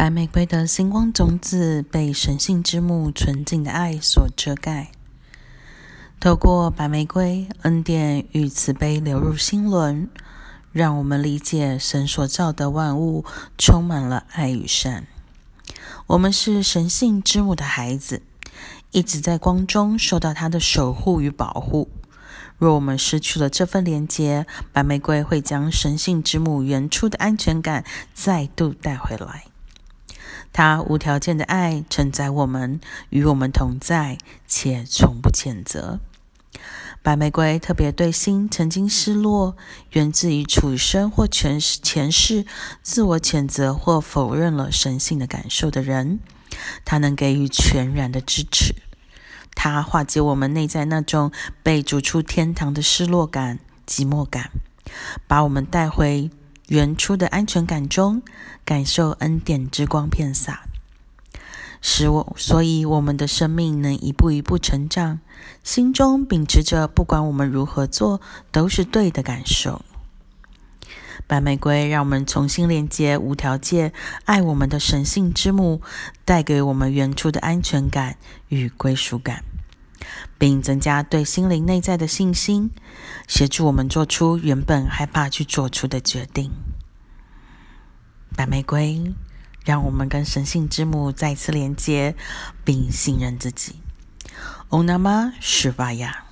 白玫瑰的星光种子被神性之母纯净的爱所遮盖。透过白玫瑰，恩典与慈悲流入心轮，让我们理解神所造的万物充满了爱与善。我们是神性之母的孩子，一直在光中受到他的守护与保护。若我们失去了这份连接，白玫瑰会将神性之母原初的安全感再度带回来。他无条件的爱承载我们，与我们同在，且从不谴责。白玫瑰特别对心曾经失落，源自于处身或前前世自我谴责或否认了神性的感受的人，他能给予全然的支持。它化解我们内在那种被逐出天堂的失落感、寂寞感，把我们带回。原初的安全感中，感受恩典之光片洒，使我，所以我们的生命能一步一步成长。心中秉持着不管我们如何做都是对的感受。白玫瑰让我们重新连接无条件爱我们的神性之母，带给我们原初的安全感与归属感。并增加对心灵内在的信心，协助我们做出原本害怕去做出的决定。白玫瑰，让我们跟神性之母再次连接，并信任自己。Om Namah Shivaya。